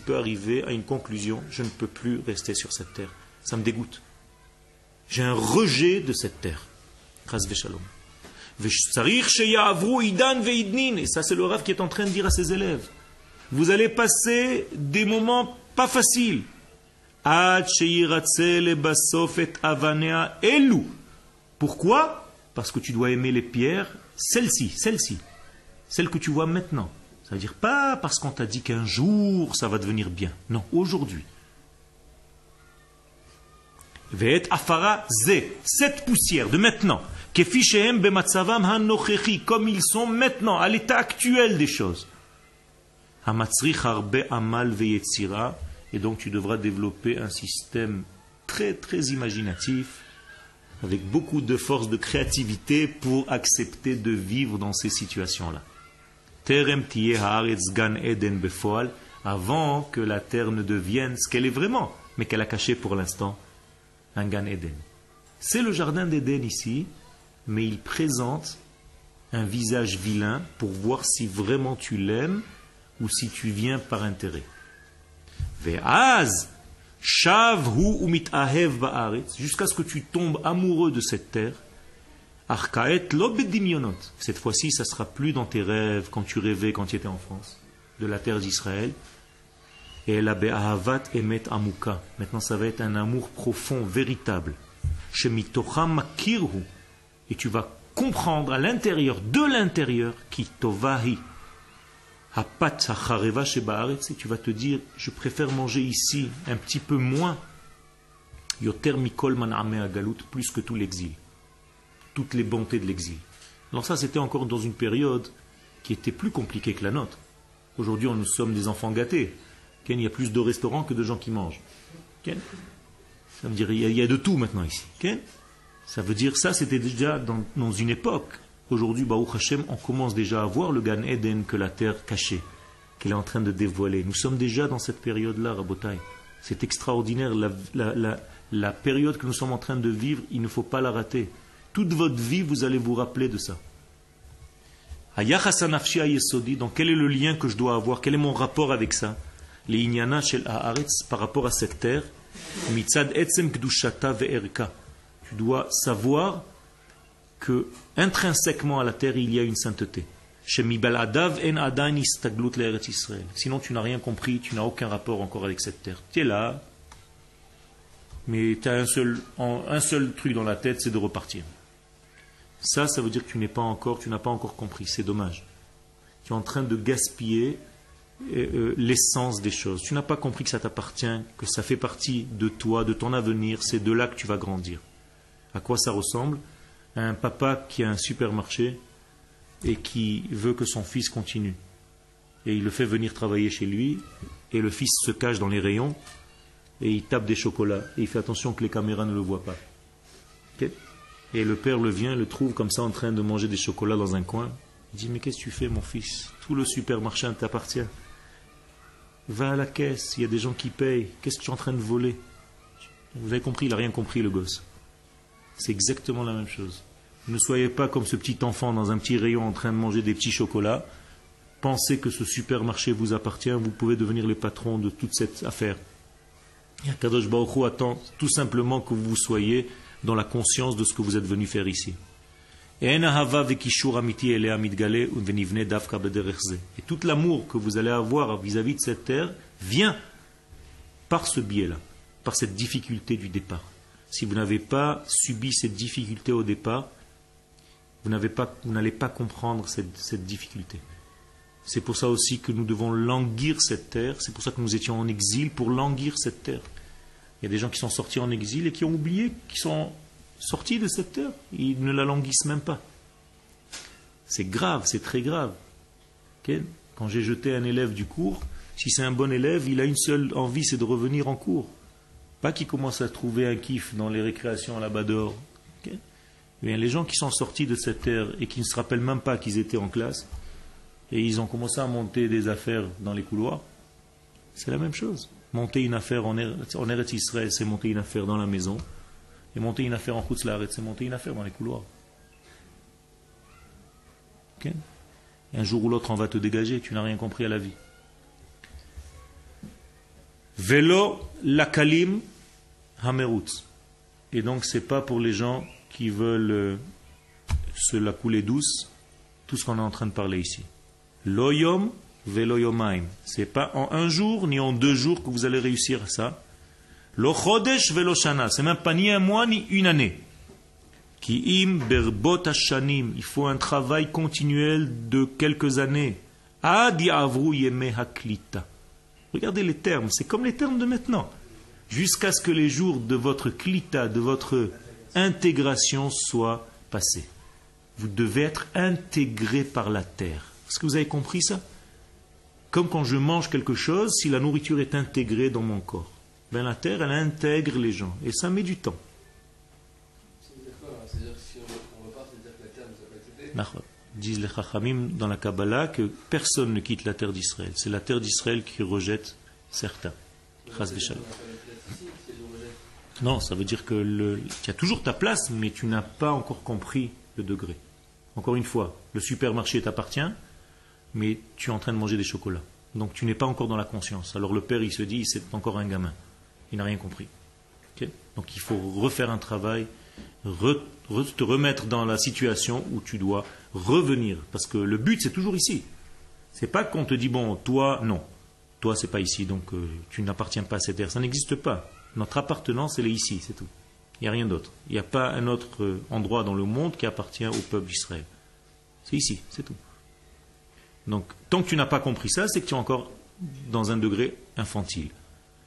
peut arriver à une conclusion, je ne peux plus rester sur cette terre. Ça me dégoûte. J'ai un rejet de cette terre. Et ça, c'est le rêve qui est en train de dire à ses élèves. Vous allez passer des moments pas faciles. Pourquoi? Parce que tu dois aimer les pierres, celle-ci, celle-ci, celle que tu vois maintenant. Ça veut dire pas parce qu'on t'a dit qu'un jour ça va devenir bien. Non, aujourd'hui. Ve'et afara ze, cette poussière de maintenant. Comme ils sont maintenant, à l'état actuel des choses. Et donc tu devras développer un système très très imaginatif, avec beaucoup de force de créativité pour accepter de vivre dans ces situations-là. Haaretz gan eden befoal, avant que la terre ne devienne ce qu'elle est vraiment, mais qu'elle a caché pour l'instant, un gan eden. C'est le jardin d'Éden ici, mais il présente un visage vilain pour voir si vraiment tu l'aimes ou si tu viens par intérêt. Ve'az, shav hu umit ahev ba'aretz, jusqu'à ce que tu tombes amoureux de cette terre. Arkaet lo bedimionot. Cette fois-ci, ça sera plus dans tes rêves quand tu rêvais quand tu étais en France, de la terre d'Israël. Et la be'ahavat emet amuka. Maintenant, ça va être un amour profond, véritable. Shemitocha makirhu. Et tu vas comprendre à l'intérieur, de l'intérieur, qui tovahi. Hapat hachareva shebaaretz. Et tu vas te dire, je préfère manger ici un petit peu moins. Yoter mikol man'ame agalut, plus que tout l'exil. Toutes les bontés de l'exil. Alors ça, c'était encore dans une période qui était plus compliquée que la nôtre. Aujourd'hui, nous sommes des enfants gâtés. Il y a plus de restaurants que de gens qui mangent. Ça veut dire il y, a, de tout maintenant ici. Ça veut dire ça, c'était déjà dans, une époque. Aujourd'hui, Baruch Hashem, on commence déjà à voir le Gan Eden que la terre cachait, qu'elle est en train de dévoiler. Nous sommes déjà dans cette période-là, Rabotai. C'est extraordinaire. La période que nous sommes en train de vivre, il ne faut pas la rater. Toute votre vie, vous allez vous rappeler de ça. Donc quel est le lien que je dois avoir? Quel est mon rapport avec ça? Les inyana shel haaretz par rapport à cette terre. Mitzad etzem kdushata ve'erka. Tu dois savoir que intrinsèquement à la terre il y a une sainteté. Sinon tu n'as rien compris, tu n'as aucun rapport encore avec cette terre. Tu es là, mais tu as un seul truc dans la tête, c'est de repartir. Ça, ça veut dire que tu n'es pas encore, tu n'as pas encore compris. C'est dommage. Tu es en train de gaspiller euh, euh, l'essence des choses. Tu n'as pas compris que ça t'appartient, que ça fait partie de toi, de ton avenir. C'est de là que tu vas grandir. À quoi ça ressemble? À un papa qui a un supermarché et qui veut que son fils continue. Et il le fait venir travailler chez lui, et le fils se cache dans les rayons, et il tape des chocolats, et il fait attention que les caméras ne le voient pas. Et le père le vient, le trouve comme ça en train de manger des chocolats dans un coin. Il dit, mais qu'est-ce que tu fais mon fils? Tout le supermarché t'appartient. Va à la caisse, il y a des gens qui payent. Qu'est-ce que tu es en train de voler? Vous avez compris, il n'a rien compris le gosse. C'est exactement la même chose. Ne soyez pas comme ce petit enfant dans un petit rayon en train de manger des petits chocolats. Pensez que ce supermarché vous appartient, vous pouvez devenir les patrons de toute cette affaire. Et Akadosh Baruch Hu attend tout simplement que vous soyez dans la conscience de ce que vous êtes venu faire ici. Et tout l'amour que vous allez avoir vis-à-vis de cette terre vient par ce biais-là, par cette difficulté du départ. Si vous n'avez pas subi cette difficulté au départ, vous n'avez pas- n'allez pas comprendre cette difficulté. C'est pour ça aussi que nous devons languir cette terre, c'est pour ça que nous étions en exil, pour languir cette terre. Il y a des gens qui sont sortis en exil et qui ont oublié qu'ils sont sortis de cette terre. Ils ne la languissent même pas. C'est grave, c'est très grave. Quand j'ai jeté un élève du cours, si c'est un bon élève, il a une seule envie, c'est de revenir en cours. Pas qu'il commence à trouver un kiff dans les récréations là-bas dehors. Eh les gens qui sont sortis de cette terre et qui ne se rappellent même pas qu'ils étaient en classe, et ils ont commencé à monter des affaires dans les couloirs, c'est la même chose. Monter une affaire en en Eretz Israël, c'est monter une affaire dans la maison. Et monter une affaire en Khutzlaret, c'est monter une affaire dans les couloirs. Un jour ou l'autre, on va te dégager, tu n'as rien compris à la vie. Vélo lakalim hamerutz. Et donc, c'est pas pour les gens qui veulent euh, se la couler douce, tout ce qu'on est en train de parler ici. Loyom velo yomaim. C'est pas en un jour ni en deux jours que vous allez réussir ça. Lo chodesh velo shana. C'est même pas ni un mois ni une année. Ki im berbot. Il faut un travail continuel de quelques années. Adi avru yeme haklita. Regardez les termes, c'est comme les termes de maintenant. Jusqu'à ce que les jours de votre klita, de votre intégration soient passés. Vous devez être intégré par la terre. Est-ce que vous avez compris ça? Comme quand je mange quelque chose, si la nourriture est intégrée dans mon corps. Ben, la terre, elle intègre les gens. Et ça met du temps. Disent les Chachamim dans la Kabbalah que personne ne quitte la terre d'Israël. C'est la terre d'Israël qui rejette certains. Non, ça veut dire que tu as toujours ta place, mais tu n'as pas encore compris le degré. Encore une fois, le supermarché t'appartient, mais tu es en train de manger des chocolats. Donc tu n'es pas encore dans la conscience. Alors le père, il se dit, c'est encore un gamin. Il n'a rien compris. Donc il faut refaire un travail, te remettre dans la situation où tu dois revenir. Parce que le but, c'est toujours ici. C'est pas qu'on te dit, bon, toi, non. Toi, c'est pas ici, donc euh, tu n'appartiens pas à cette terre. Ça n'existe pas. Notre appartenance, elle est ici, c'est tout. Il n'y a rien d'autre. Il n'y a pas un autre euh, endroit dans le monde qui appartient au peuple d'Israël. C'est ici, c'est tout. Donc, tant que tu n'as pas compris ça, c'est que tu es encore dans un degré infantile.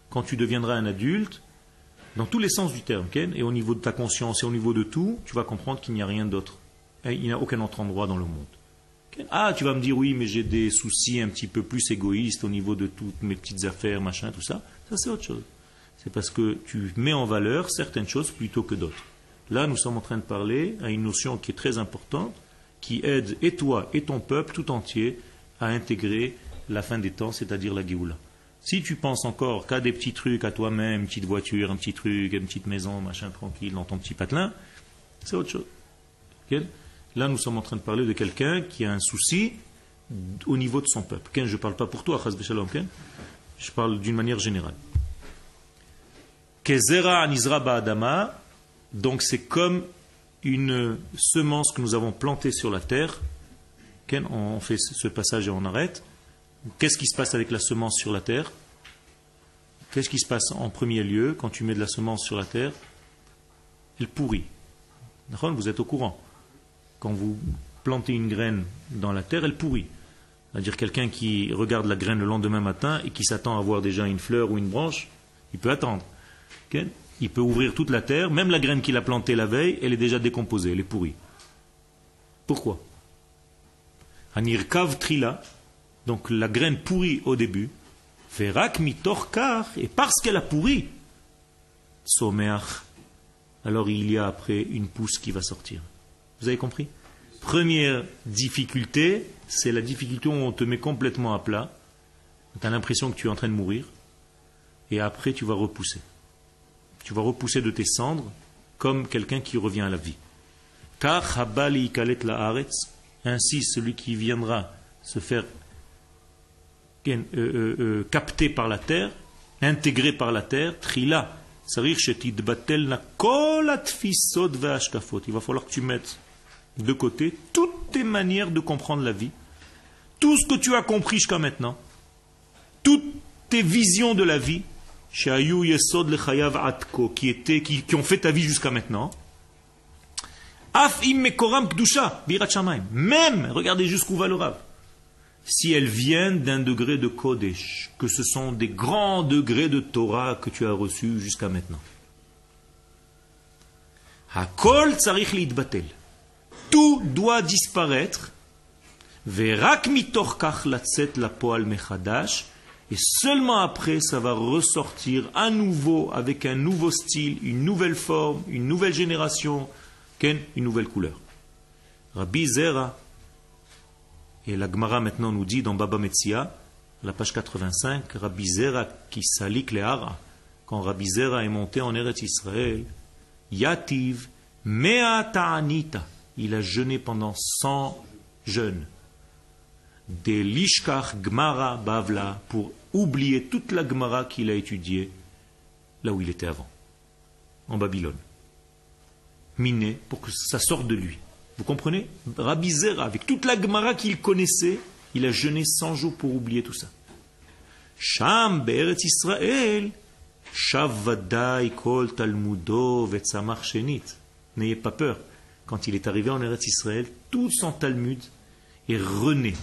Quand tu deviendras un adulte, dans tous les sens du terme, et au niveau de ta conscience et au niveau de tout, tu vas comprendre qu'il n'y a rien d'autre. Et il n'y a aucun autre endroit dans le monde. Ah, tu vas me dire, oui, mais j'ai des soucis un petit peu plus égoïstes au niveau de toutes mes petites affaires, machin, tout ça. Ça, c'est autre chose. C'est parce que tu mets en valeur certaines choses plutôt que d'autres. Là, nous sommes en train de parler à une notion qui est très importante, qui aide et toi et ton peuple tout entier à intégrer la fin des temps, c'est-à-dire la Géoula. Si tu penses encore qu'à des petits trucs à toi-même, une petite voiture, un petit truc, une petite maison, machin tranquille, dans ton petit patelin, c'est autre chose. Là, nous sommes en train de parler de quelqu'un qui a un souci au niveau de son peuple. Ken, je ne parle pas pour toi, Ken. Je parle d'une manière générale. Kezera anizra ba'adama, donc c'est comme une semence que nous avons plantée sur la terre. On fait ce passage et on arrête. Qu'est-ce qui se passe avec la semence sur la terre? Qu'est-ce qui se passe en premier lieu quand tu mets de la semence sur la terre? Elle pourrit. Vous êtes au courant. Quand vous plantez une graine dans la terre, elle pourrit. C'est-à-dire quelqu'un qui regarde la graine le lendemain matin et qui s'attend à voir déjà une fleur ou une branche, il peut attendre. Il peut ouvrir toute la terre, même la graine qu'il a plantée la veille, elle est déjà décomposée, elle est pourrie. Pourquoi? Anirkav trila, donc la graine pourrit au début, Ferak mitorkar, et parce qu'elle a pourri, someach, alors il y a après une pousse qui va sortir. Vous avez compris? Première difficulté, c'est la difficulté où on te met complètement à plat, tu as l'impression que tu es en train de mourir, et après tu vas repousser. Tu vas repousser de tes cendres comme quelqu'un qui revient à la vie. La ainsi celui qui viendra se faire euh, euh, euh, capter par la terre, intégré par la terre, trila. Il va falloir que tu mettes de côté toutes tes manières de comprendre la vie, tout ce que tu as compris jusqu'à maintenant, toutes tes visions de la vie, qui, étaient, qui ont fait ta vie jusqu'à maintenant. Af im mekoram kdusha, birat shamayim. Même, regardez jusqu'où va le. Si elles viennent d'un degré de Kodesh, que ce sont des grands degrés de Torah que tu as reçus jusqu'à maintenant. Hakol tsarich liitbatel. Tout doit disparaître. Verak mitorkach latzet la poal mechadash. Et seulement après, ça va ressortir à nouveau avec un nouveau style, une nouvelle forme, une nouvelle génération, une nouvelle couleur. Rabbi Zera, et la Gemara maintenant nous dit dans Baba Metzia, la page 85, Rabbi Zera qui salik le hara. Quand Rabbi Zera est monté en Eretz Israël, Yativ, Mea Ta'anita. Il a jeûné pendant 100 jeûnes. Des Lishkach Gmara Bavla pour oublier toute la Gmara qu'il a étudiée là où il était avant, en Babylone. Miné pour que ça sorte de lui. Vous comprenez? Rabbi Zera, avec toute la Gemara qu'il connaissait, il a jeûné 100 jours pour oublier tout ça. Sham Be'eretz Israël, Shavadai Kol Talmudo Vetzamar Shenit. N'ayez pas peur. Quand il est arrivé en Eretz Israël, tout son Talmud est rené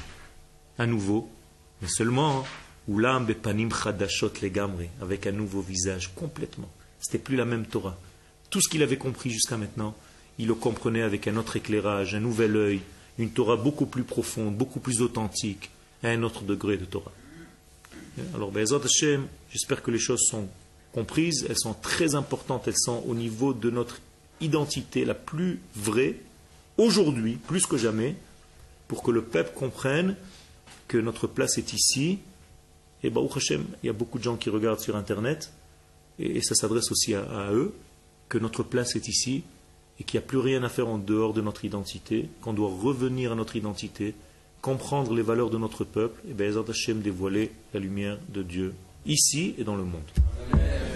à nouveau, mais seulement Ulam Bepanim Chadashot Legamre, avec un nouveau visage complètement. C'était plus la même Torah. Tout ce qu'il avait compris jusqu'à maintenant, il le comprenait avec un autre éclairage, un nouvel œil, une Torah beaucoup plus profonde, beaucoup plus authentique, à un autre degré de Torah. Alors, Hashem, j'espère que les choses sont comprises, elles sont très importantes, elles sont au niveau de notre identité la plus vraie, aujourd'hui, plus que jamais, pour que le peuple comprenne que notre place est ici. Et Baruch Hashem, il y a beaucoup de gens qui regardent sur Internet, et ça s'adresse aussi à eux, que notre place est ici, et qu'il n'y a plus rien à faire en dehors de notre identité, qu'on doit revenir à notre identité, comprendre les valeurs de notre peuple, et bien Hashem dévoiler la lumière de Dieu ici et dans le monde.